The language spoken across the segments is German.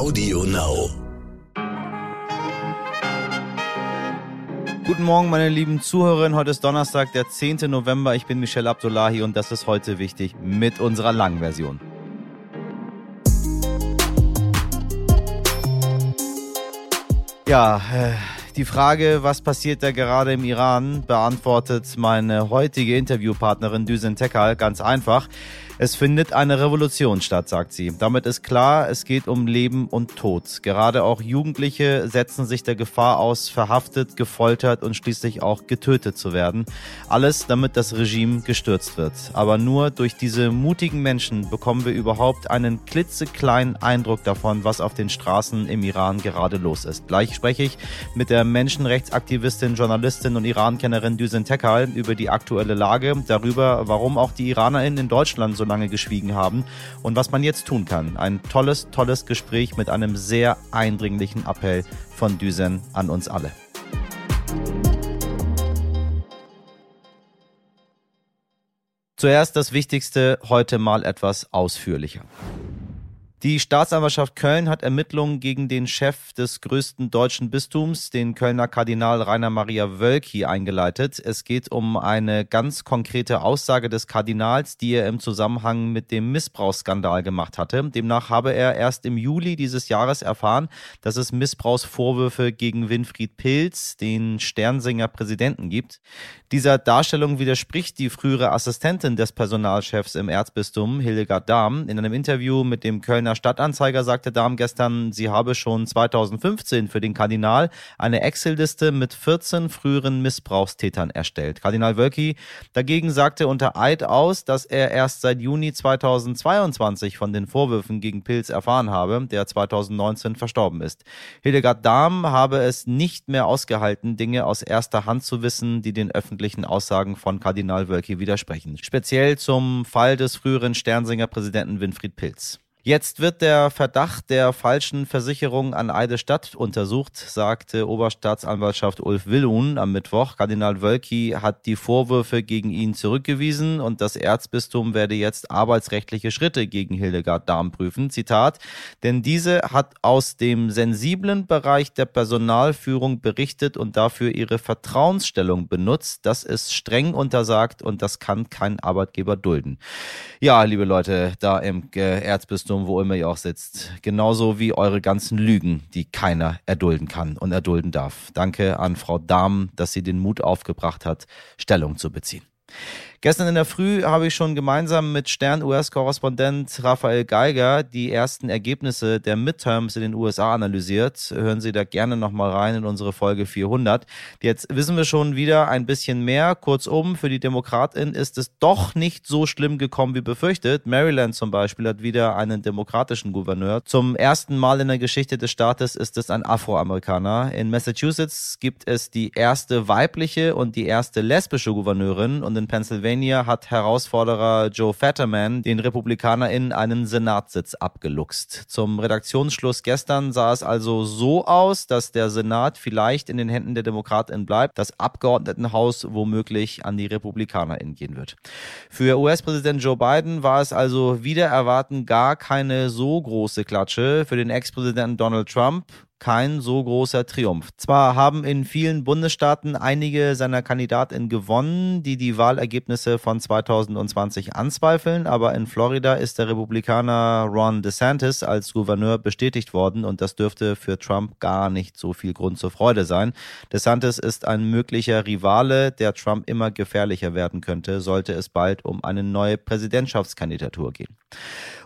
Audio Now. Guten Morgen, meine lieben Zuhörerinnen. Heute ist Donnerstag, der 10. November. Ich bin Michelle Abdullahi und das ist heute wichtig mit unserer langen Version. Ja, äh, die Frage, was passiert da gerade im Iran, beantwortet meine heutige Interviewpartnerin Düsen Tekal ganz einfach. Es findet eine Revolution statt, sagt sie. Damit ist klar, es geht um Leben und Tod. Gerade auch Jugendliche setzen sich der Gefahr aus, verhaftet, gefoltert und schließlich auch getötet zu werden. Alles, damit das Regime gestürzt wird. Aber nur durch diese mutigen Menschen bekommen wir überhaupt einen klitzekleinen Eindruck davon, was auf den Straßen im Iran gerade los ist. Gleich spreche ich mit der Menschenrechtsaktivistin, Journalistin und Iran-Kennerin Düsen Tekal über die aktuelle Lage, darüber, warum auch die IranerInnen in Deutschland so lange geschwiegen haben und was man jetzt tun kann. Ein tolles, tolles Gespräch mit einem sehr eindringlichen Appell von Düsen an uns alle. Zuerst das Wichtigste, heute mal etwas ausführlicher. Die Staatsanwaltschaft Köln hat Ermittlungen gegen den Chef des größten deutschen Bistums, den Kölner Kardinal Rainer Maria Wölki, eingeleitet. Es geht um eine ganz konkrete Aussage des Kardinals, die er im Zusammenhang mit dem Missbrauchsskandal gemacht hatte. Demnach habe er erst im Juli dieses Jahres erfahren, dass es Missbrauchsvorwürfe gegen Winfried Pilz, den Sternsinger Präsidenten, gibt. Dieser Darstellung widerspricht die frühere Assistentin des Personalchefs im Erzbistum, Hildegard Dahm, in einem Interview mit dem Kölner Kölner Stadtanzeiger sagte Dahm gestern, sie habe schon 2015 für den Kardinal eine Excel-Liste mit 14 früheren Missbrauchstätern erstellt. Kardinal Wölki dagegen sagte unter Eid aus, dass er erst seit Juni 2022 von den Vorwürfen gegen Pilz erfahren habe, der 2019 verstorben ist. Hildegard Dahm habe es nicht mehr ausgehalten, Dinge aus erster Hand zu wissen, die den öffentlichen Aussagen von Kardinal Wölki widersprechen. Speziell zum Fall des früheren Sternsinger Präsidenten Winfried Pilz. Jetzt wird der Verdacht der falschen Versicherung an Eidestadt untersucht, sagte Oberstaatsanwaltschaft Ulf Willun am Mittwoch. Kardinal Wölki hat die Vorwürfe gegen ihn zurückgewiesen und das Erzbistum werde jetzt arbeitsrechtliche Schritte gegen Hildegard Dahm prüfen. Zitat, denn diese hat aus dem sensiblen Bereich der Personalführung berichtet und dafür ihre Vertrauensstellung benutzt. Das ist streng untersagt und das kann kein Arbeitgeber dulden. Ja, liebe Leute, da im Erzbistum Shitstorm, wo immer ihr auch sitzt. Genauso wie eure ganzen Lügen, die keiner erdulden kann und erdulden darf. Danke an Frau Dahm, dass sie den Mut aufgebracht hat, Stellung zu beziehen. Gestern in der Früh habe ich schon gemeinsam mit Stern-US-Korrespondent Raphael Geiger die ersten Ergebnisse der Midterms in den USA analysiert. Hören Sie da gerne nochmal rein in unsere Folge 400. Jetzt wissen wir schon wieder ein bisschen mehr. Kurzum, für die DemokratInnen ist es doch nicht so schlimm gekommen wie befürchtet. Maryland zum Beispiel hat wieder einen demokratischen Gouverneur. Zum ersten Mal in der Geschichte des Staates ist es ein Afroamerikaner. In Massachusetts gibt es die erste weibliche und die erste lesbische Gouverneurin und in Pennsylvania Pennsylvania hat Herausforderer Joe Fetterman den RepublikanerInnen einen Senatssitz abgeluchst. Zum Redaktionsschluss gestern sah es also so aus, dass der Senat vielleicht in den Händen der DemokratInnen bleibt, das Abgeordnetenhaus womöglich an die RepublikanerInnen gehen wird. Für US-Präsident Joe Biden war es also wieder erwarten gar keine so große Klatsche. Für den Ex-Präsidenten Donald Trump kein so großer Triumph. Zwar haben in vielen Bundesstaaten einige seiner Kandidatinnen gewonnen, die die Wahlergebnisse von 2020 anzweifeln, aber in Florida ist der Republikaner Ron DeSantis als Gouverneur bestätigt worden und das dürfte für Trump gar nicht so viel Grund zur Freude sein. DeSantis ist ein möglicher Rivale, der Trump immer gefährlicher werden könnte, sollte es bald um eine neue Präsidentschaftskandidatur gehen.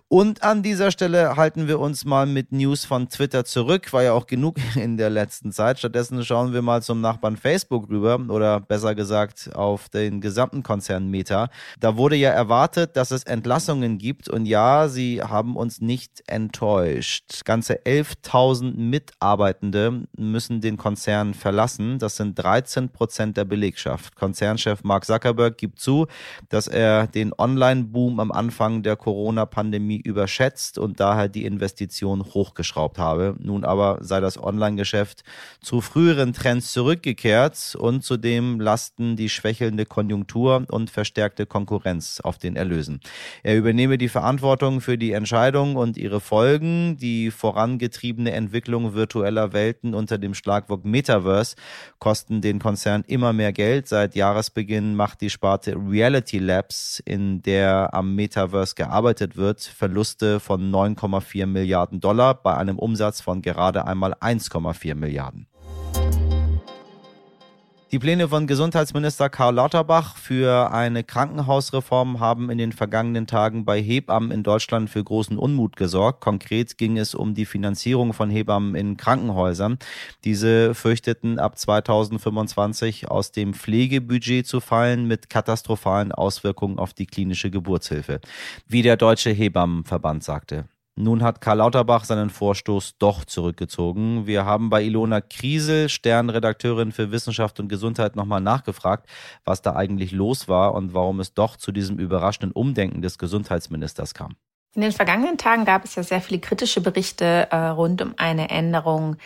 Und an dieser Stelle halten wir uns mal mit News von Twitter zurück. War ja auch genug in der letzten Zeit. Stattdessen schauen wir mal zum Nachbarn Facebook rüber oder besser gesagt auf den gesamten Konzern Meta. Da wurde ja erwartet, dass es Entlassungen gibt und ja, sie haben uns nicht enttäuscht. Ganze 11.000 Mitarbeitende müssen den Konzern verlassen. Das sind 13 Prozent der Belegschaft. Konzernchef Mark Zuckerberg gibt zu, dass er den Online-Boom am Anfang der Corona-Pandemie überschätzt und daher die Investition hochgeschraubt habe. Nun aber sei das Online-Geschäft zu früheren Trends zurückgekehrt und zudem lasten die schwächelnde Konjunktur und verstärkte Konkurrenz auf den Erlösen. Er übernehme die Verantwortung für die Entscheidung und ihre Folgen. Die vorangetriebene Entwicklung virtueller Welten unter dem Schlagwort Metaverse kosten den Konzern immer mehr Geld. Seit Jahresbeginn macht die Sparte Reality Labs, in der am Metaverse gearbeitet wird, Verluste von 9,4 Milliarden Dollar bei einem Umsatz von gerade einmal 1,4 Milliarden. Die Pläne von Gesundheitsminister Karl Lauterbach für eine Krankenhausreform haben in den vergangenen Tagen bei Hebammen in Deutschland für großen Unmut gesorgt. Konkret ging es um die Finanzierung von Hebammen in Krankenhäusern. Diese fürchteten ab 2025 aus dem Pflegebudget zu fallen mit katastrophalen Auswirkungen auf die klinische Geburtshilfe. Wie der Deutsche Hebammenverband sagte. Nun hat Karl Lauterbach seinen Vorstoß doch zurückgezogen. Wir haben bei Ilona Kriesel, Sternredakteurin für Wissenschaft und Gesundheit, nochmal nachgefragt, was da eigentlich los war und warum es doch zu diesem überraschenden Umdenken des Gesundheitsministers kam. In den vergangenen Tagen gab es ja sehr viele kritische Berichte äh, rund um eine Änderung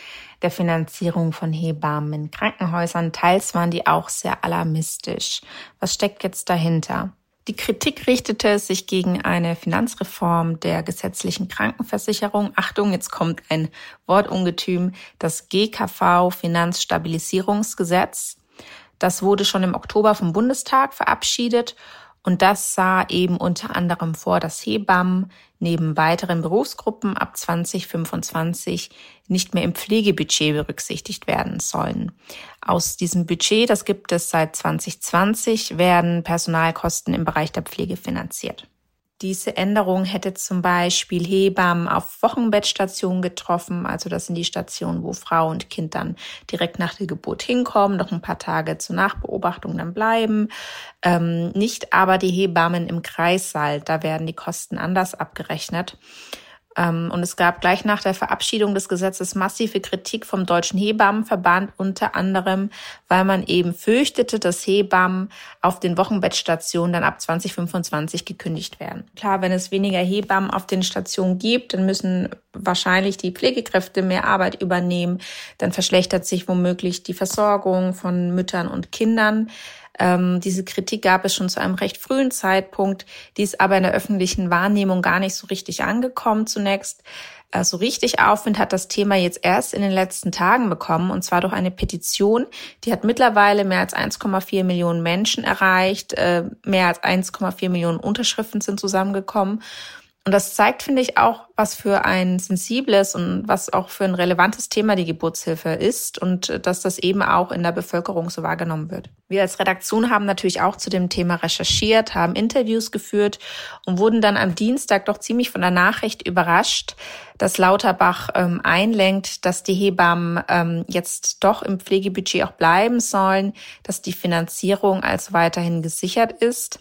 der Finanzierung von Hebammen in Krankenhäusern. Teils waren die auch sehr alarmistisch. Was steckt jetzt dahinter? Die Kritik richtete sich gegen eine Finanzreform der gesetzlichen Krankenversicherung. Achtung, jetzt kommt ein Wortungetüm, das GKV Finanzstabilisierungsgesetz. Das wurde schon im Oktober vom Bundestag verabschiedet und das sah eben unter anderem vor, dass Hebammen neben weiteren Berufsgruppen ab 2025 nicht mehr im Pflegebudget berücksichtigt werden sollen. Aus diesem Budget, das gibt es seit 2020, werden Personalkosten im Bereich der Pflege finanziert. Diese Änderung hätte zum Beispiel Hebammen auf Wochenbettstationen getroffen. Also das sind die Stationen, wo Frau und Kind dann direkt nach der Geburt hinkommen, noch ein paar Tage zur Nachbeobachtung dann bleiben. Ähm, nicht aber die Hebammen im Kreissaal. Da werden die Kosten anders abgerechnet. Ähm, und es gab gleich nach der Verabschiedung des Gesetzes massive Kritik vom Deutschen Hebammenverband, unter anderem, weil man eben fürchtete, dass Hebammen auf den Wochenbettstationen dann ab 2025 gekündigt werden. Klar, wenn es weniger Hebammen auf den Stationen gibt, dann müssen wahrscheinlich die Pflegekräfte mehr Arbeit übernehmen. Dann verschlechtert sich womöglich die Versorgung von Müttern und Kindern. Ähm, diese Kritik gab es schon zu einem recht frühen Zeitpunkt, die ist aber in der öffentlichen Wahrnehmung gar nicht so richtig angekommen zunächst. Äh, so richtig Aufwind hat das Thema jetzt erst in den letzten Tagen bekommen, und zwar durch eine Petition. Die hat mittlerweile mehr als 1,4 Millionen Menschen erreicht. Äh, mehr als 1,4 Millionen Unterschriften sind zusammengekommen. Und das zeigt, finde ich, auch, was für ein sensibles und was auch für ein relevantes Thema die Geburtshilfe ist und äh, dass das eben auch in der Bevölkerung so wahrgenommen wird. Wir als Redaktion haben natürlich auch zu dem Thema recherchiert, haben Interviews geführt und wurden dann am Dienstag doch ziemlich von der Nachricht überrascht, dass Lauterbach ähm, einlenkt, dass die Hebammen ähm, jetzt doch im Pflegebudget auch bleiben sollen, dass die Finanzierung also weiterhin gesichert ist.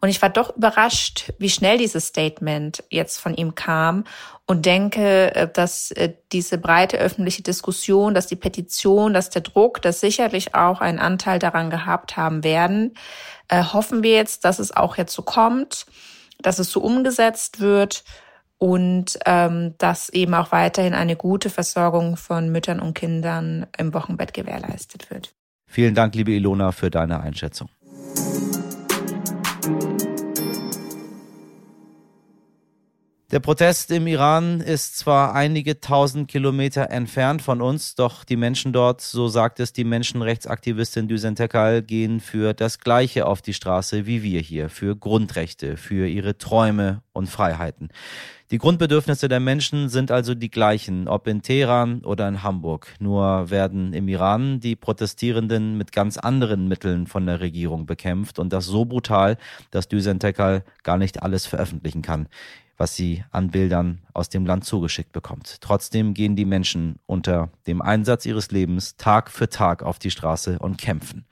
Und ich war doch überrascht, wie schnell dieses Statement jetzt von ihm kam und denke, äh, dass äh, diese breite öffentliche Diskussion, dass die Petition, dass der Druck, dass sicherlich auch einen Anteil daran gehabt haben werden. Äh, hoffen wir jetzt, dass es auch jetzt so kommt, dass es so umgesetzt wird und ähm, dass eben auch weiterhin eine gute Versorgung von Müttern und Kindern im Wochenbett gewährleistet wird. Vielen Dank, liebe Ilona, für deine Einschätzung. Der Protest im Iran ist zwar einige tausend Kilometer entfernt von uns, doch die Menschen dort, so sagt es die Menschenrechtsaktivistin Düsen Tekal, gehen für das Gleiche auf die Straße wie wir hier, für Grundrechte, für ihre Träume und Freiheiten. Die Grundbedürfnisse der Menschen sind also die gleichen, ob in Teheran oder in Hamburg. Nur werden im Iran die Protestierenden mit ganz anderen Mitteln von der Regierung bekämpft und das so brutal, dass Düsen Tekal gar nicht alles veröffentlichen kann was sie an Bildern aus dem Land zugeschickt bekommt. Trotzdem gehen die Menschen unter dem Einsatz ihres Lebens Tag für Tag auf die Straße und kämpfen.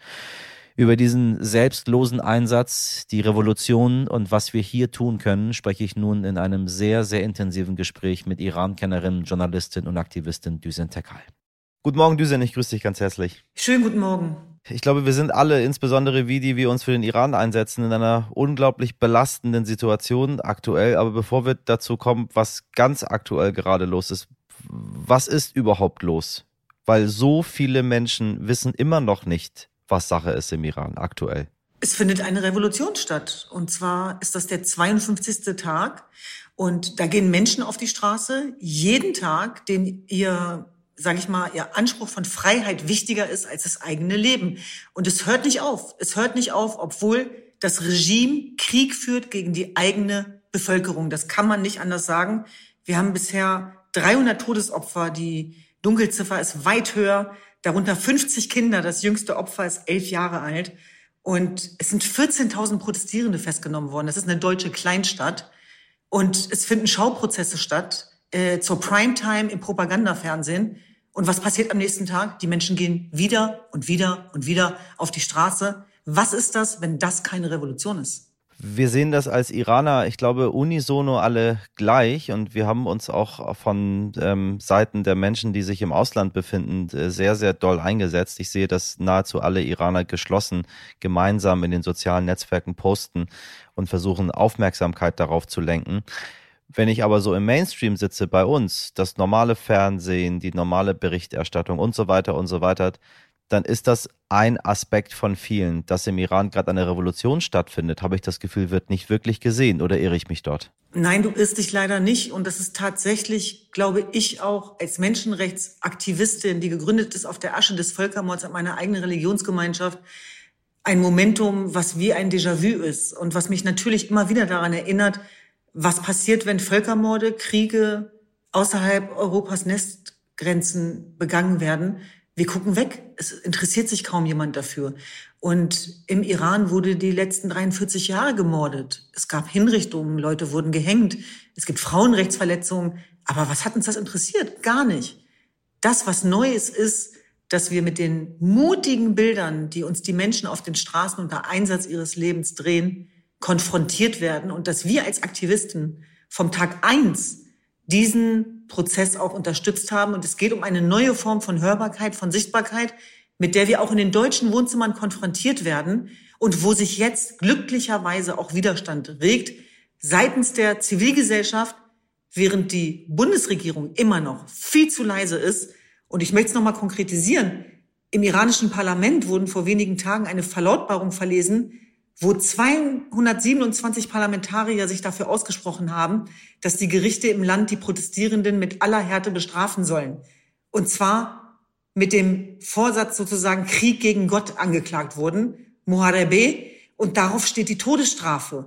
Über diesen selbstlosen Einsatz, die Revolution und was wir hier tun können, spreche ich nun in einem sehr, sehr intensiven Gespräch mit Iran-Kennerin, Journalistin und Aktivistin Düsen Tekal. Guten Morgen, Düsen, ich grüße dich ganz herzlich. Schönen guten Morgen. Ich glaube, wir sind alle, insbesondere wie die wir uns für den Iran einsetzen, in einer unglaublich belastenden Situation aktuell. Aber bevor wir dazu kommen, was ganz aktuell gerade los ist, Was ist überhaupt los? Weil so viele Menschen wissen immer noch nicht, was Sache ist im Iran aktuell. Es findet eine Revolution statt. Und zwar ist das der 52. Tag. Und da gehen Menschen auf die Straße, jeden Tag, den ihr, sage ich mal, ihr Anspruch von Freiheit wichtiger ist als das eigene Leben. Und es hört nicht auf. Es hört nicht auf, obwohl das Regime Krieg führt gegen die eigene Bevölkerung. Das kann man nicht anders sagen. Wir haben bisher 300 Todesopfer. Die Dunkelziffer ist weit höher. Darunter 50 Kinder. Das jüngste Opfer ist elf Jahre alt. Und es sind 14.000 Protestierende festgenommen worden. Das ist eine deutsche Kleinstadt. Und es finden Schauprozesse statt äh, zur Primetime im Propagandafernsehen. Und was passiert am nächsten Tag? Die Menschen gehen wieder und wieder und wieder auf die Straße. Was ist das, wenn das keine Revolution ist? Wir sehen das als Iraner, ich glaube, unisono alle gleich und wir haben uns auch von ähm, Seiten der Menschen, die sich im Ausland befinden, äh, sehr, sehr doll eingesetzt. Ich sehe, dass nahezu alle Iraner geschlossen gemeinsam in den sozialen Netzwerken posten und versuchen, Aufmerksamkeit darauf zu lenken. Wenn ich aber so im Mainstream sitze bei uns, das normale Fernsehen, die normale Berichterstattung und so weiter und so weiter, dann ist das ein Aspekt von vielen. Dass im Iran gerade eine Revolution stattfindet, habe ich das Gefühl, wird nicht wirklich gesehen. Oder irre ich mich dort? Nein, du irrst dich leider nicht. Und das ist tatsächlich, glaube ich, auch als Menschenrechtsaktivistin, die gegründet ist auf der Asche des Völkermords an meiner eigenen Religionsgemeinschaft, ein Momentum, was wie ein Déjà-vu ist und was mich natürlich immer wieder daran erinnert, was passiert, wenn Völkermorde, Kriege außerhalb Europas Nestgrenzen begangen werden wir gucken weg. Es interessiert sich kaum jemand dafür. Und im Iran wurde die letzten 43 Jahre gemordet. Es gab Hinrichtungen, Leute wurden gehängt. Es gibt Frauenrechtsverletzungen. Aber was hat uns das interessiert? Gar nicht. Das, was Neues ist, dass wir mit den mutigen Bildern, die uns die Menschen auf den Straßen unter Einsatz ihres Lebens drehen, konfrontiert werden und dass wir als Aktivisten vom Tag eins diesen Prozess auch unterstützt haben. Und es geht um eine neue Form von Hörbarkeit, von Sichtbarkeit, mit der wir auch in den deutschen Wohnzimmern konfrontiert werden und wo sich jetzt glücklicherweise auch Widerstand regt seitens der Zivilgesellschaft, während die Bundesregierung immer noch viel zu leise ist. Und ich möchte es nochmal konkretisieren. Im iranischen Parlament wurden vor wenigen Tagen eine Verlautbarung verlesen, wo 227 Parlamentarier sich dafür ausgesprochen haben, dass die Gerichte im Land die Protestierenden mit aller Härte bestrafen sollen. Und zwar mit dem Vorsatz sozusagen Krieg gegen Gott angeklagt wurden, Muharebe, und darauf steht die Todesstrafe.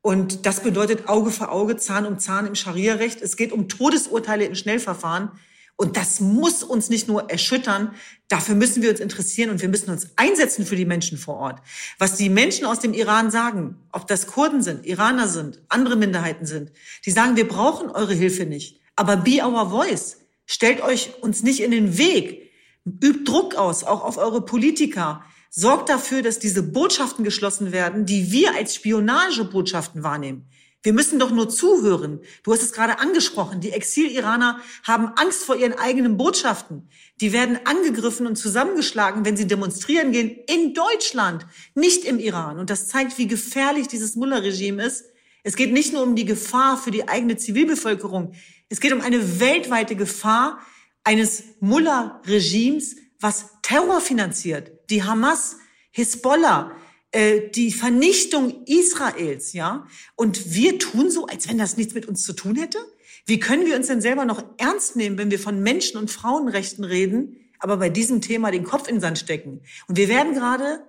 Und das bedeutet Auge für Auge, Zahn um Zahn im Scharia-Recht. Es geht um Todesurteile in Schnellverfahren. Und das muss uns nicht nur erschüttern, dafür müssen wir uns interessieren und wir müssen uns einsetzen für die Menschen vor Ort. Was die Menschen aus dem Iran sagen, ob das Kurden sind, Iraner sind, andere Minderheiten sind, die sagen, wir brauchen eure Hilfe nicht. Aber be our voice. Stellt euch uns nicht in den Weg. Übt Druck aus, auch auf eure Politiker. Sorgt dafür, dass diese Botschaften geschlossen werden, die wir als Spionagebotschaften wahrnehmen. Wir müssen doch nur zuhören. Du hast es gerade angesprochen. Die Exil-Iraner haben Angst vor ihren eigenen Botschaften. Die werden angegriffen und zusammengeschlagen, wenn sie demonstrieren gehen in Deutschland, nicht im Iran. Und das zeigt, wie gefährlich dieses Mullah-Regime ist. Es geht nicht nur um die Gefahr für die eigene Zivilbevölkerung. Es geht um eine weltweite Gefahr eines Mullah-Regimes, was Terror finanziert. Die Hamas, Hisbollah, äh, die Vernichtung Israels, ja. Und wir tun so, als wenn das nichts mit uns zu tun hätte. Wie können wir uns denn selber noch ernst nehmen, wenn wir von Menschen- und Frauenrechten reden, aber bei diesem Thema den Kopf in den Sand stecken? Und wir werden gerade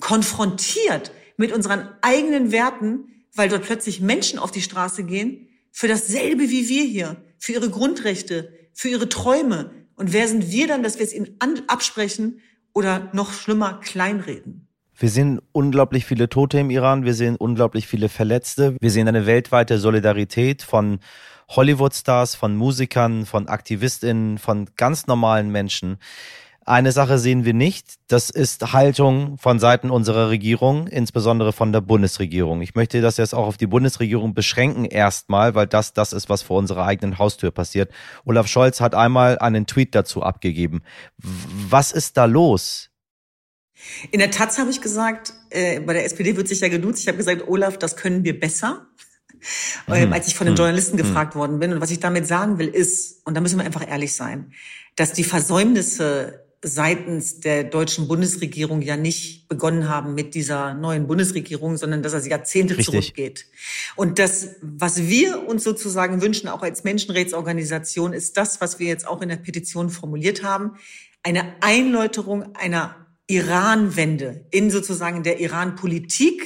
konfrontiert mit unseren eigenen Werten, weil dort plötzlich Menschen auf die Straße gehen für dasselbe wie wir hier, für ihre Grundrechte, für ihre Träume. Und wer sind wir dann, dass wir es ihnen absprechen oder noch schlimmer kleinreden? Wir sehen unglaublich viele Tote im Iran, wir sehen unglaublich viele Verletzte, wir sehen eine weltweite Solidarität von Hollywood-Stars, von Musikern, von Aktivistinnen, von ganz normalen Menschen. Eine Sache sehen wir nicht, das ist Haltung von Seiten unserer Regierung, insbesondere von der Bundesregierung. Ich möchte das jetzt auch auf die Bundesregierung beschränken erstmal, weil das das ist, was vor unserer eigenen Haustür passiert. Olaf Scholz hat einmal einen Tweet dazu abgegeben. Was ist da los? In der Taz habe ich gesagt, äh, bei der SPD wird sich ja geduzt, ich habe gesagt, Olaf, das können wir besser. mhm. als ich von den Journalisten mhm. gefragt worden bin. Und was ich damit sagen will, ist, und da müssen wir einfach ehrlich sein, dass die Versäumnisse seitens der deutschen Bundesregierung ja nicht begonnen haben mit dieser neuen Bundesregierung, sondern dass das Jahrzehnte Richtig. zurückgeht. Und das, was wir uns sozusagen wünschen, auch als Menschenrechtsorganisation, ist das, was wir jetzt auch in der Petition formuliert haben, eine Einläuterung einer Iran-Wende in sozusagen der Iran-Politik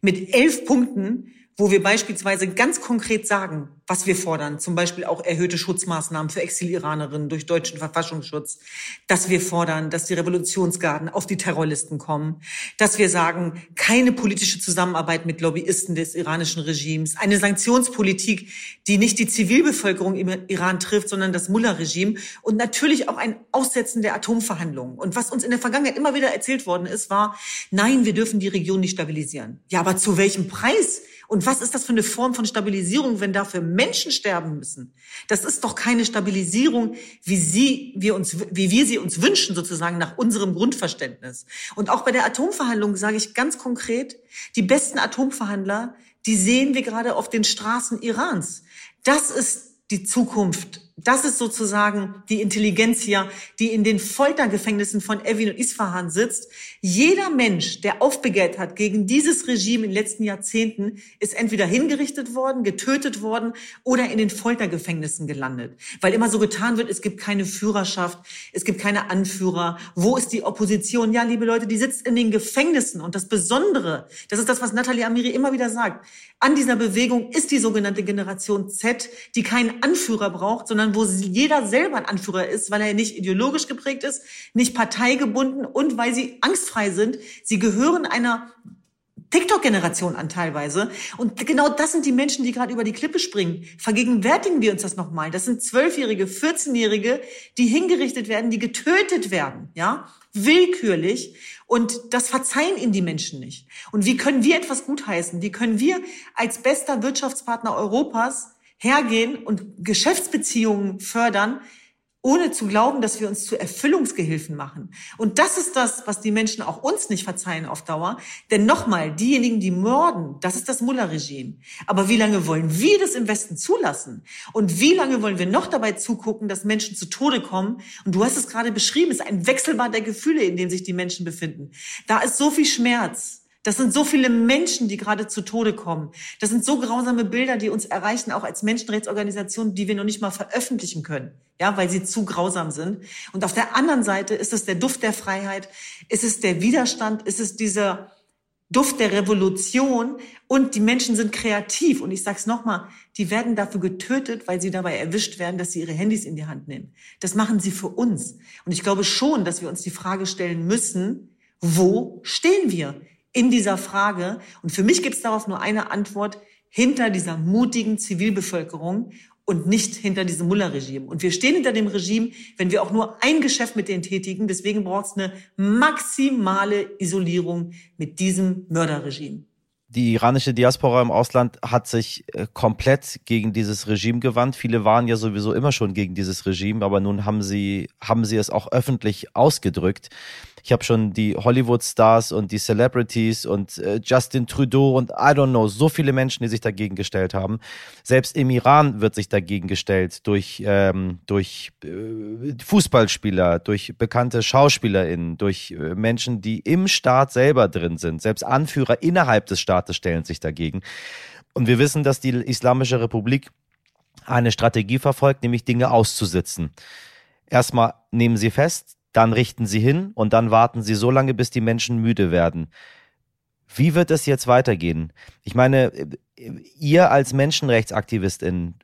mit elf Punkten, wo wir beispielsweise ganz konkret sagen, was wir fordern, zum Beispiel auch erhöhte Schutzmaßnahmen für Exil-Iranerinnen durch deutschen Verfassungsschutz, dass wir fordern, dass die Revolutionsgarden auf die Terrorlisten kommen, dass wir sagen, keine politische Zusammenarbeit mit Lobbyisten des iranischen Regimes, eine Sanktionspolitik, die nicht die Zivilbevölkerung im Iran trifft, sondern das Mullah-Regime und natürlich auch ein Aussetzen der Atomverhandlungen. Und was uns in der Vergangenheit immer wieder erzählt worden ist, war, nein, wir dürfen die Region nicht stabilisieren. Ja, aber zu welchem Preis? Und was ist das für eine Form von Stabilisierung, wenn dafür Menschen sterben müssen? Das ist doch keine Stabilisierung, wie sie, wir uns, wie wir sie uns wünschen, sozusagen nach unserem Grundverständnis. Und auch bei der Atomverhandlung sage ich ganz konkret, die besten Atomverhandler, die sehen wir gerade auf den Straßen Irans. Das ist die Zukunft das ist sozusagen die Intelligenz hier, die in den Foltergefängnissen von Evin und Isfahan sitzt. Jeder Mensch, der aufbegehrt hat gegen dieses Regime in den letzten Jahrzehnten, ist entweder hingerichtet worden, getötet worden oder in den Foltergefängnissen gelandet. Weil immer so getan wird, es gibt keine Führerschaft, es gibt keine Anführer. Wo ist die Opposition? Ja, liebe Leute, die sitzt in den Gefängnissen. Und das Besondere, das ist das, was Nathalie Amiri immer wieder sagt, an dieser Bewegung ist die sogenannte Generation Z, die keinen Anführer braucht, sondern wo jeder selber ein Anführer ist, weil er nicht ideologisch geprägt ist, nicht parteigebunden und weil sie angstfrei sind. Sie gehören einer TikTok-Generation an teilweise. Und genau das sind die Menschen, die gerade über die Klippe springen. Vergegenwärtigen wir uns das nochmal. Das sind Zwölfjährige, 14-Jährige, die hingerichtet werden, die getötet werden, ja, willkürlich. Und das verzeihen ihnen die Menschen nicht. Und wie können wir etwas gutheißen? Wie können wir als bester Wirtschaftspartner Europas hergehen und Geschäftsbeziehungen fördern, ohne zu glauben, dass wir uns zu Erfüllungsgehilfen machen. Und das ist das, was die Menschen auch uns nicht verzeihen auf Dauer. Denn nochmal, diejenigen, die morden, das ist das Mullah-Regime. Aber wie lange wollen wir das im Westen zulassen? Und wie lange wollen wir noch dabei zugucken, dass Menschen zu Tode kommen? Und du hast es gerade beschrieben, es ist ein Wechselbad der Gefühle, in dem sich die Menschen befinden. Da ist so viel Schmerz. Das sind so viele Menschen, die gerade zu Tode kommen. Das sind so grausame Bilder, die uns erreichen, auch als Menschenrechtsorganisation, die wir noch nicht mal veröffentlichen können, ja, weil sie zu grausam sind. Und auf der anderen Seite ist es der Duft der Freiheit, ist es der Widerstand, ist es dieser Duft der Revolution und die Menschen sind kreativ. Und ich sage es nochmal, die werden dafür getötet, weil sie dabei erwischt werden, dass sie ihre Handys in die Hand nehmen. Das machen sie für uns. Und ich glaube schon, dass wir uns die Frage stellen müssen, wo stehen wir? In dieser Frage. Und für mich gibt es darauf nur eine Antwort hinter dieser mutigen Zivilbevölkerung und nicht hinter diesem Mullah-Regime. Und wir stehen hinter dem Regime, wenn wir auch nur ein Geschäft mit denen tätigen. Deswegen braucht es eine maximale Isolierung mit diesem Mörderregime. Die iranische Diaspora im Ausland hat sich äh, komplett gegen dieses Regime gewandt. Viele waren ja sowieso immer schon gegen dieses Regime, aber nun haben sie, haben sie es auch öffentlich ausgedrückt. Ich habe schon die Hollywood-Stars und die Celebrities und äh, Justin Trudeau und I don't know, so viele Menschen, die sich dagegen gestellt haben. Selbst im Iran wird sich dagegen gestellt durch, ähm, durch äh, Fußballspieler, durch bekannte SchauspielerInnen, durch äh, Menschen, die im Staat selber drin sind. Selbst Anführer innerhalb des Staates stellen sich dagegen. Und wir wissen, dass die Islamische Republik eine Strategie verfolgt, nämlich Dinge auszusitzen. Erstmal nehmen sie fest, dann richten sie hin und dann warten sie so lange, bis die Menschen müde werden. Wie wird es jetzt weitergehen? Ich meine, ihr als Menschenrechtsaktivistin,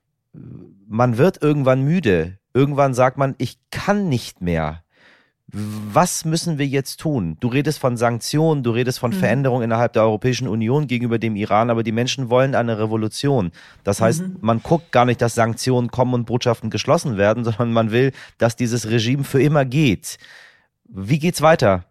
man wird irgendwann müde. Irgendwann sagt man, ich kann nicht mehr. Was müssen wir jetzt tun? Du redest von Sanktionen, du redest von mhm. Veränderungen innerhalb der Europäischen Union gegenüber dem Iran, aber die Menschen wollen eine Revolution. Das heißt, mhm. man guckt gar nicht, dass Sanktionen kommen und Botschaften geschlossen werden, sondern man will, dass dieses Regime für immer geht. Wie geht's weiter?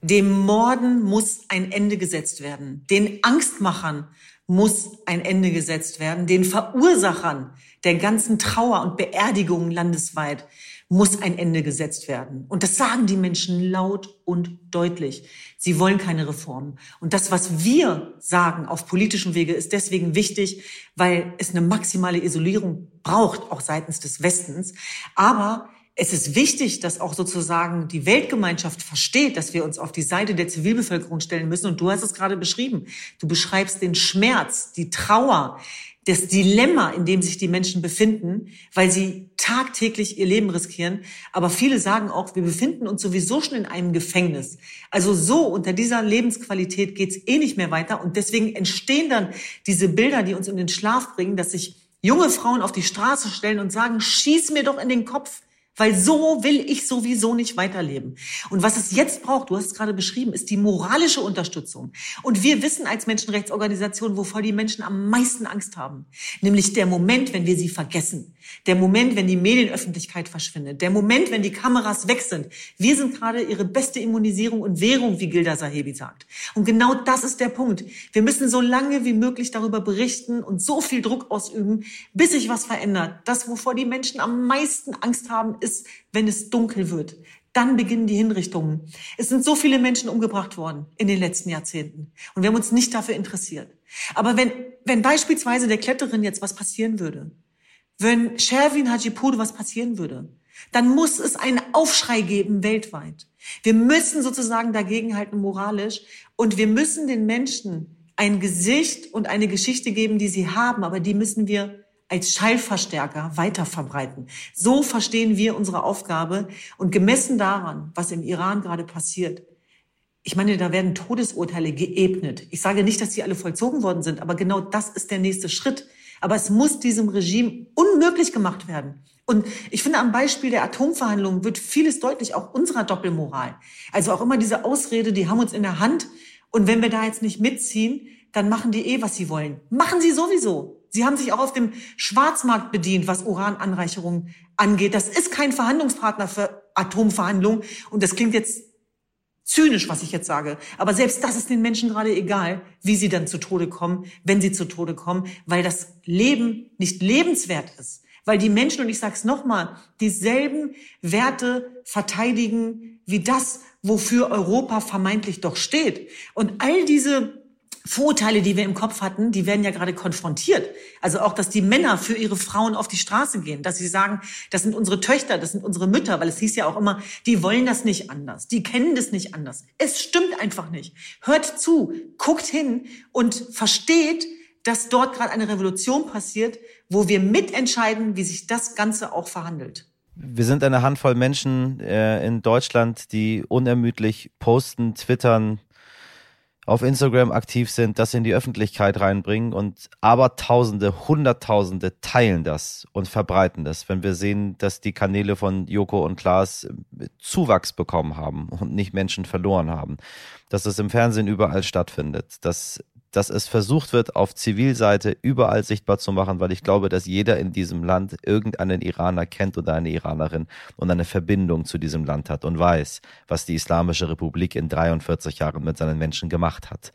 Dem Morden muss ein Ende gesetzt werden. Den Angstmachern muss ein Ende gesetzt werden. Den Verursachern der ganzen Trauer und Beerdigungen landesweit muss ein Ende gesetzt werden. Und das sagen die Menschen laut und deutlich. Sie wollen keine Reformen. Und das, was wir sagen auf politischem Wege, ist deswegen wichtig, weil es eine maximale Isolierung braucht, auch seitens des Westens. Aber es ist wichtig, dass auch sozusagen die Weltgemeinschaft versteht, dass wir uns auf die Seite der Zivilbevölkerung stellen müssen. Und du hast es gerade beschrieben. Du beschreibst den Schmerz, die Trauer, das Dilemma, in dem sich die Menschen befinden, weil sie tagtäglich ihr Leben riskieren. Aber viele sagen auch, wir befinden uns sowieso schon in einem Gefängnis. Also so unter dieser Lebensqualität geht's eh nicht mehr weiter. Und deswegen entstehen dann diese Bilder, die uns in den Schlaf bringen, dass sich junge Frauen auf die Straße stellen und sagen, schieß mir doch in den Kopf. Weil so will ich sowieso nicht weiterleben. Und was es jetzt braucht, du hast es gerade beschrieben, ist die moralische Unterstützung. Und wir wissen als Menschenrechtsorganisation, wovor die Menschen am meisten Angst haben. Nämlich der Moment, wenn wir sie vergessen. Der Moment, wenn die Medienöffentlichkeit verschwindet. Der Moment, wenn die Kameras weg sind. Wir sind gerade ihre beste Immunisierung und Währung, wie Gilda Sahebi sagt. Und genau das ist der Punkt. Wir müssen so lange wie möglich darüber berichten und so viel Druck ausüben, bis sich was verändert. Das, wovor die Menschen am meisten Angst haben, wenn es dunkel wird. Dann beginnen die Hinrichtungen. Es sind so viele Menschen umgebracht worden in den letzten Jahrzehnten. Und wir haben uns nicht dafür interessiert. Aber wenn, wenn beispielsweise der Kletterin jetzt was passieren würde, wenn Sherwin Hajipur was passieren würde, dann muss es einen Aufschrei geben weltweit. Wir müssen sozusagen dagegenhalten moralisch und wir müssen den Menschen ein Gesicht und eine Geschichte geben, die sie haben, aber die müssen wir als Schallverstärker weiter verbreiten. So verstehen wir unsere Aufgabe und gemessen daran, was im Iran gerade passiert, ich meine, da werden Todesurteile geebnet. Ich sage nicht, dass die alle vollzogen worden sind, aber genau das ist der nächste Schritt. Aber es muss diesem Regime unmöglich gemacht werden. Und ich finde, am Beispiel der Atomverhandlungen wird vieles deutlich, auch unserer Doppelmoral. Also auch immer diese Ausrede, die haben uns in der Hand. Und wenn wir da jetzt nicht mitziehen, dann machen die eh, was sie wollen. Machen sie sowieso. Sie haben sich auch auf dem Schwarzmarkt bedient, was Urananreicherung angeht. Das ist kein Verhandlungspartner für Atomverhandlungen. Und das klingt jetzt zynisch, was ich jetzt sage. Aber selbst das ist den Menschen gerade egal, wie sie dann zu Tode kommen, wenn sie zu Tode kommen, weil das Leben nicht lebenswert ist. Weil die Menschen, und ich sage es nochmal, dieselben Werte verteidigen wie das, wofür Europa vermeintlich doch steht. Und all diese Vorurteile, die wir im Kopf hatten, die werden ja gerade konfrontiert. Also auch, dass die Männer für ihre Frauen auf die Straße gehen, dass sie sagen, das sind unsere Töchter, das sind unsere Mütter, weil es hieß ja auch immer, die wollen das nicht anders, die kennen das nicht anders. Es stimmt einfach nicht. Hört zu, guckt hin und versteht, dass dort gerade eine Revolution passiert, wo wir mitentscheiden, wie sich das Ganze auch verhandelt. Wir sind eine Handvoll Menschen äh, in Deutschland, die unermüdlich posten, twittern, auf Instagram aktiv sind, das in die Öffentlichkeit reinbringen und aber Tausende, Hunderttausende teilen das und verbreiten das, wenn wir sehen, dass die Kanäle von Joko und Klaas äh, Zuwachs bekommen haben und nicht Menschen verloren haben, dass es im Fernsehen überall stattfindet, dass dass es versucht wird, auf Zivilseite überall sichtbar zu machen, weil ich glaube, dass jeder in diesem Land irgendeinen Iraner kennt oder eine Iranerin und eine Verbindung zu diesem Land hat und weiß, was die Islamische Republik in 43 Jahren mit seinen Menschen gemacht hat.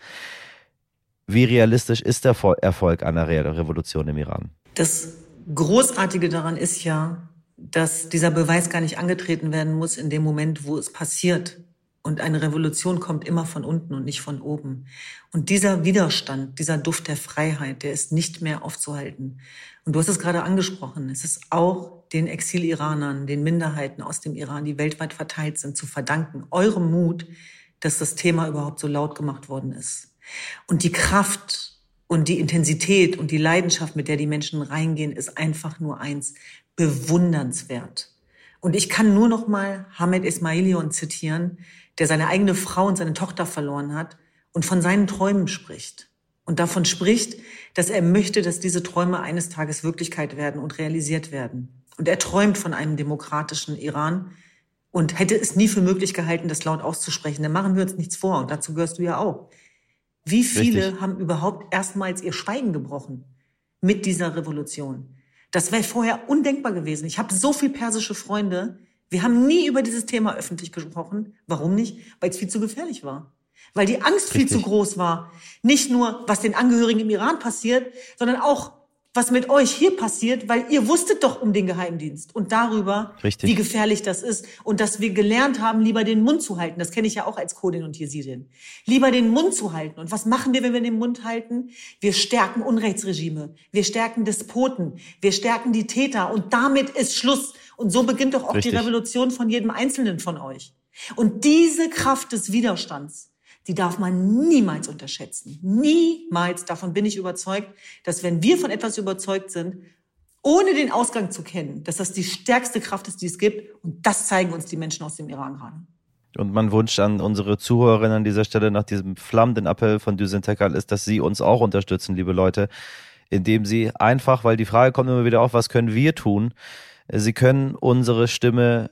Wie realistisch ist der Erfolg einer Revolution im Iran? Das Großartige daran ist ja, dass dieser Beweis gar nicht angetreten werden muss in dem Moment, wo es passiert. Und eine Revolution kommt immer von unten und nicht von oben. Und dieser Widerstand, dieser Duft der Freiheit, der ist nicht mehr aufzuhalten. Und du hast es gerade angesprochen. Es ist auch den Exil-Iranern, den Minderheiten aus dem Iran, die weltweit verteilt sind, zu verdanken. Eurem Mut, dass das Thema überhaupt so laut gemacht worden ist. Und die Kraft und die Intensität und die Leidenschaft, mit der die Menschen reingehen, ist einfach nur eins, bewundernswert. Und ich kann nur noch mal Hamed Ismailion zitieren, der seine eigene Frau und seine Tochter verloren hat und von seinen Träumen spricht. Und davon spricht, dass er möchte, dass diese Träume eines Tages Wirklichkeit werden und realisiert werden. Und er träumt von einem demokratischen Iran und hätte es nie für möglich gehalten, das laut auszusprechen. Dann machen wir uns nichts vor. Und dazu gehörst du ja auch. Wie viele Richtig. haben überhaupt erstmals ihr Schweigen gebrochen mit dieser Revolution? Das wäre vorher undenkbar gewesen. Ich habe so viel persische Freunde, wir haben nie über dieses Thema öffentlich gesprochen. Warum nicht? Weil es viel zu gefährlich war. weil die Angst Richtig. viel zu groß war. Nicht nur, was den Angehörigen im Iran passiert, sondern auch, was mit euch hier passiert, weil ihr wusstet doch um den Geheimdienst und darüber, Richtig. wie gefährlich das ist und dass wir gelernt haben, lieber den Mund zu halten. Das kenne ich ja auch als Kodin und Jesidin. Lieber den Mund zu halten. Und was machen wir, wenn wir den Mund halten? Wir stärken Unrechtsregime. Wir stärken Despoten. Wir stärken die Täter. Und damit ist Schluss. Und so beginnt doch auch Richtig. die Revolution von jedem Einzelnen von euch. Und diese Kraft des Widerstands, die darf man niemals unterschätzen. Niemals. Davon bin ich überzeugt, dass wenn wir von etwas überzeugt sind, ohne den Ausgang zu kennen, dass das die stärkste Kraft ist, die es gibt. Und das zeigen uns die Menschen aus dem Iran gerade. Und mein Wunsch an unsere Zuhörerinnen an dieser Stelle nach diesem flammenden Appell von Düsen Tekal ist, dass sie uns auch unterstützen, liebe Leute, indem sie einfach, weil die Frage kommt immer wieder auf, was können wir tun? Sie können unsere Stimme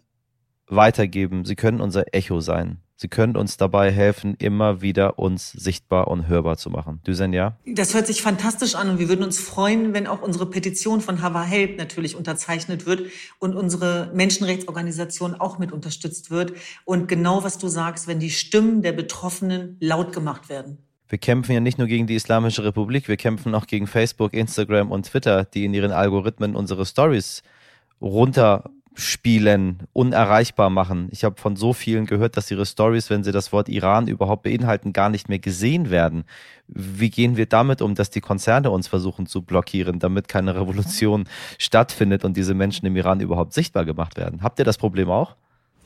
weitergeben. Sie können unser Echo sein. Sie können uns dabei helfen, immer wieder uns sichtbar und hörbar zu machen. Düsen, ja? Das hört sich fantastisch an und wir würden uns freuen, wenn auch unsere Petition von Hava Help natürlich unterzeichnet wird und unsere Menschenrechtsorganisation auch mit unterstützt wird. Und genau was du sagst, wenn die Stimmen der Betroffenen laut gemacht werden. Wir kämpfen ja nicht nur gegen die Islamische Republik, wir kämpfen auch gegen Facebook, Instagram und Twitter, die in ihren Algorithmen unsere Stories runter spielen, unerreichbar machen. Ich habe von so vielen gehört, dass ihre Stories, wenn sie das Wort Iran überhaupt beinhalten, gar nicht mehr gesehen werden. Wie gehen wir damit um, dass die Konzerne uns versuchen zu blockieren, damit keine Revolution stattfindet und diese Menschen im Iran überhaupt sichtbar gemacht werden? Habt ihr das Problem auch?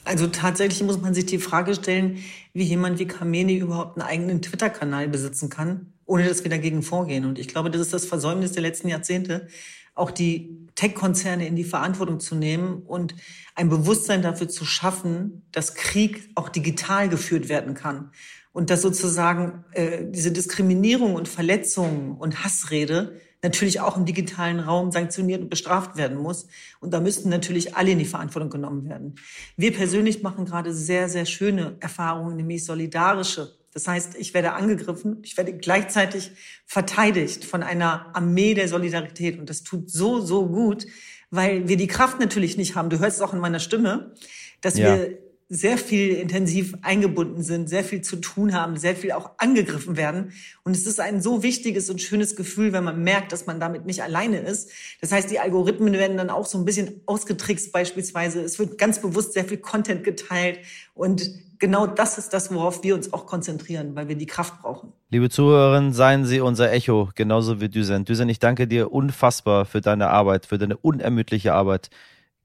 Also tatsächlich muss man sich die Frage stellen, wie jemand wie Khamenei überhaupt einen eigenen Twitter-Kanal besitzen kann, ohne dass wir dagegen vorgehen. Und ich glaube, das ist das Versäumnis der letzten Jahrzehnte, auch die Tech-Konzerne in die Verantwortung zu nehmen und ein Bewusstsein dafür zu schaffen, dass Krieg auch digital geführt werden kann und dass sozusagen äh, diese Diskriminierung und Verletzungen und Hassrede natürlich auch im digitalen Raum sanktioniert und bestraft werden muss. Und da müssten natürlich alle in die Verantwortung genommen werden. Wir persönlich machen gerade sehr, sehr schöne Erfahrungen, nämlich solidarische das heißt, ich werde angegriffen, ich werde gleichzeitig verteidigt von einer Armee der Solidarität. Und das tut so, so gut, weil wir die Kraft natürlich nicht haben. Du hörst es auch in meiner Stimme, dass ja. wir sehr viel intensiv eingebunden sind, sehr viel zu tun haben, sehr viel auch angegriffen werden. Und es ist ein so wichtiges und schönes Gefühl, wenn man merkt, dass man damit nicht alleine ist. Das heißt, die Algorithmen werden dann auch so ein bisschen ausgetrickst beispielsweise. Es wird ganz bewusst sehr viel Content geteilt und genau das ist das, worauf wir uns auch konzentrieren, weil wir die Kraft brauchen. Liebe Zuhörerinnen, seien Sie unser Echo, genauso wie Düsen. Düsen, ich danke dir unfassbar für deine Arbeit, für deine unermüdliche Arbeit,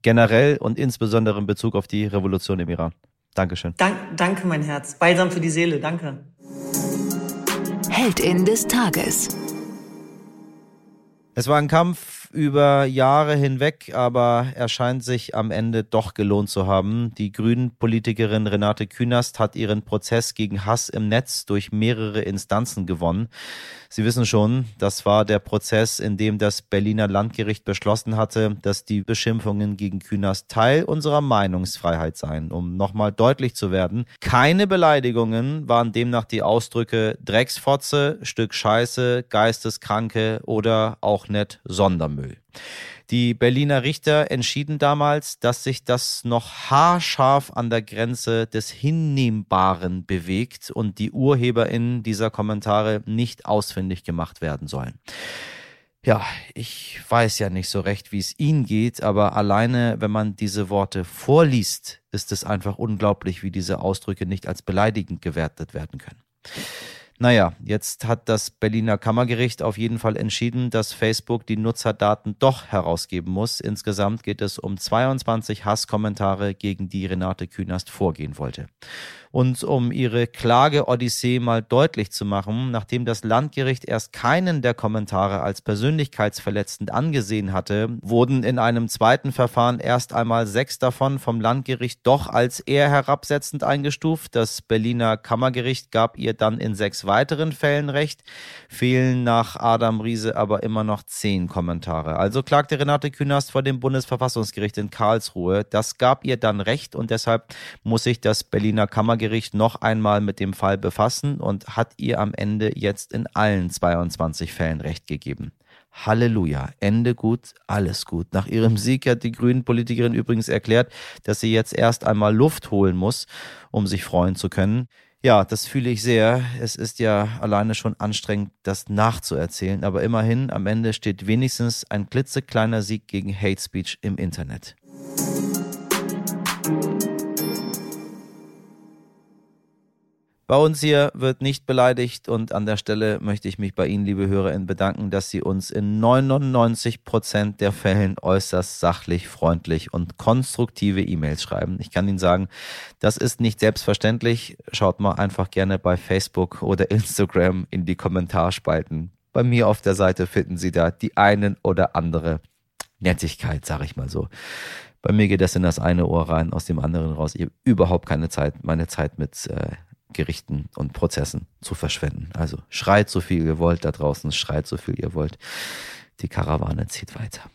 generell und insbesondere in Bezug auf die Revolution im Iran. Dankeschön. Dank, danke, mein Herz. Balsam für die Seele. Danke. Heldin des Tages. Es war ein Kampf über Jahre hinweg, aber er scheint sich am Ende doch gelohnt zu haben. Die Grünen-Politikerin Renate Künast hat ihren Prozess gegen Hass im Netz durch mehrere Instanzen gewonnen. Sie wissen schon, das war der Prozess, in dem das Berliner Landgericht beschlossen hatte, dass die Beschimpfungen gegen Künast Teil unserer Meinungsfreiheit seien. Um nochmal deutlich zu werden, keine Beleidigungen waren demnach die Ausdrücke Drecksfotze, Stück Scheiße, Geisteskranke oder auch nett Sondermüll. Die Berliner Richter entschieden damals, dass sich das noch haarscharf an der Grenze des Hinnehmbaren bewegt und die UrheberInnen dieser Kommentare nicht ausfindig gemacht werden sollen. Ja, ich weiß ja nicht so recht, wie es Ihnen geht, aber alleine, wenn man diese Worte vorliest, ist es einfach unglaublich, wie diese Ausdrücke nicht als beleidigend gewertet werden können. Naja, jetzt hat das Berliner Kammergericht auf jeden Fall entschieden, dass Facebook die Nutzerdaten doch herausgeben muss. Insgesamt geht es um 22 Hasskommentare, gegen die Renate Künast vorgehen wollte. Und um ihre Klage-Odyssee mal deutlich zu machen, nachdem das Landgericht erst keinen der Kommentare als persönlichkeitsverletzend angesehen hatte, wurden in einem zweiten Verfahren erst einmal sechs davon vom Landgericht doch als eher herabsetzend eingestuft. Das Berliner Kammergericht gab ihr dann in sechs weiteren Fällen Recht, fehlen nach Adam Riese aber immer noch zehn Kommentare. Also klagte Renate Künast vor dem Bundesverfassungsgericht in Karlsruhe. Das gab ihr dann Recht und deshalb muss sich das Berliner Kammergericht noch einmal mit dem Fall befassen und hat ihr am Ende jetzt in allen 22 Fällen Recht gegeben. Halleluja, Ende gut, alles gut. Nach ihrem Sieg hat die Grünen-Politikerin übrigens erklärt, dass sie jetzt erst einmal Luft holen muss, um sich freuen zu können. Ja, das fühle ich sehr. Es ist ja alleine schon anstrengend, das nachzuerzählen, aber immerhin am Ende steht wenigstens ein klitzekleiner Sieg gegen Hate Speech im Internet. Bei uns hier wird nicht beleidigt und an der Stelle möchte ich mich bei Ihnen, liebe HörerInnen, bedanken, dass Sie uns in 99 Prozent der Fällen äußerst sachlich, freundlich und konstruktive E-Mails schreiben. Ich kann Ihnen sagen, das ist nicht selbstverständlich. Schaut mal einfach gerne bei Facebook oder Instagram in die Kommentarspalten. Bei mir auf der Seite finden Sie da die einen oder andere Nettigkeit, sag ich mal so. Bei mir geht das in das eine Ohr rein, aus dem anderen raus. Ich habe überhaupt keine Zeit, meine Zeit mit äh, Gerichten und Prozessen zu verschwenden. Also schreit so viel ihr wollt da draußen, schreit so viel ihr wollt. Die Karawane zieht weiter.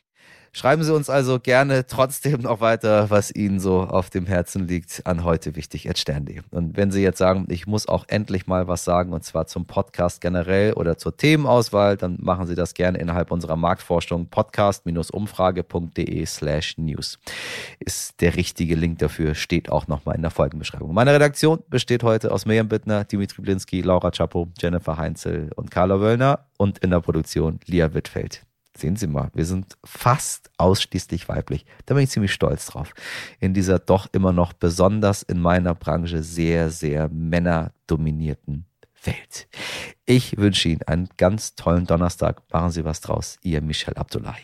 Schreiben Sie uns also gerne trotzdem noch weiter, was Ihnen so auf dem Herzen liegt, an heute wichtig at stern.de. Und wenn Sie jetzt sagen, ich muss auch endlich mal was sagen, und zwar zum Podcast generell oder zur Themenauswahl, dann machen Sie das gerne innerhalb unserer Marktforschung podcast-umfrage.de slash news. Ist der richtige Link dafür, steht auch nochmal in der Folgenbeschreibung. Meine Redaktion besteht heute aus Miriam Bittner, Dimitri Blinski, Laura Chapo, Jennifer Heinzel und Carla Wöllner und in der Produktion Lia Wittfeld. Sehen Sie mal, wir sind fast ausschließlich weiblich. Da bin ich ziemlich stolz drauf. In dieser doch immer noch besonders in meiner Branche sehr, sehr männerdominierten Welt. Ich wünsche Ihnen einen ganz tollen Donnerstag. Machen Sie was draus. Ihr Michel Abdullahi.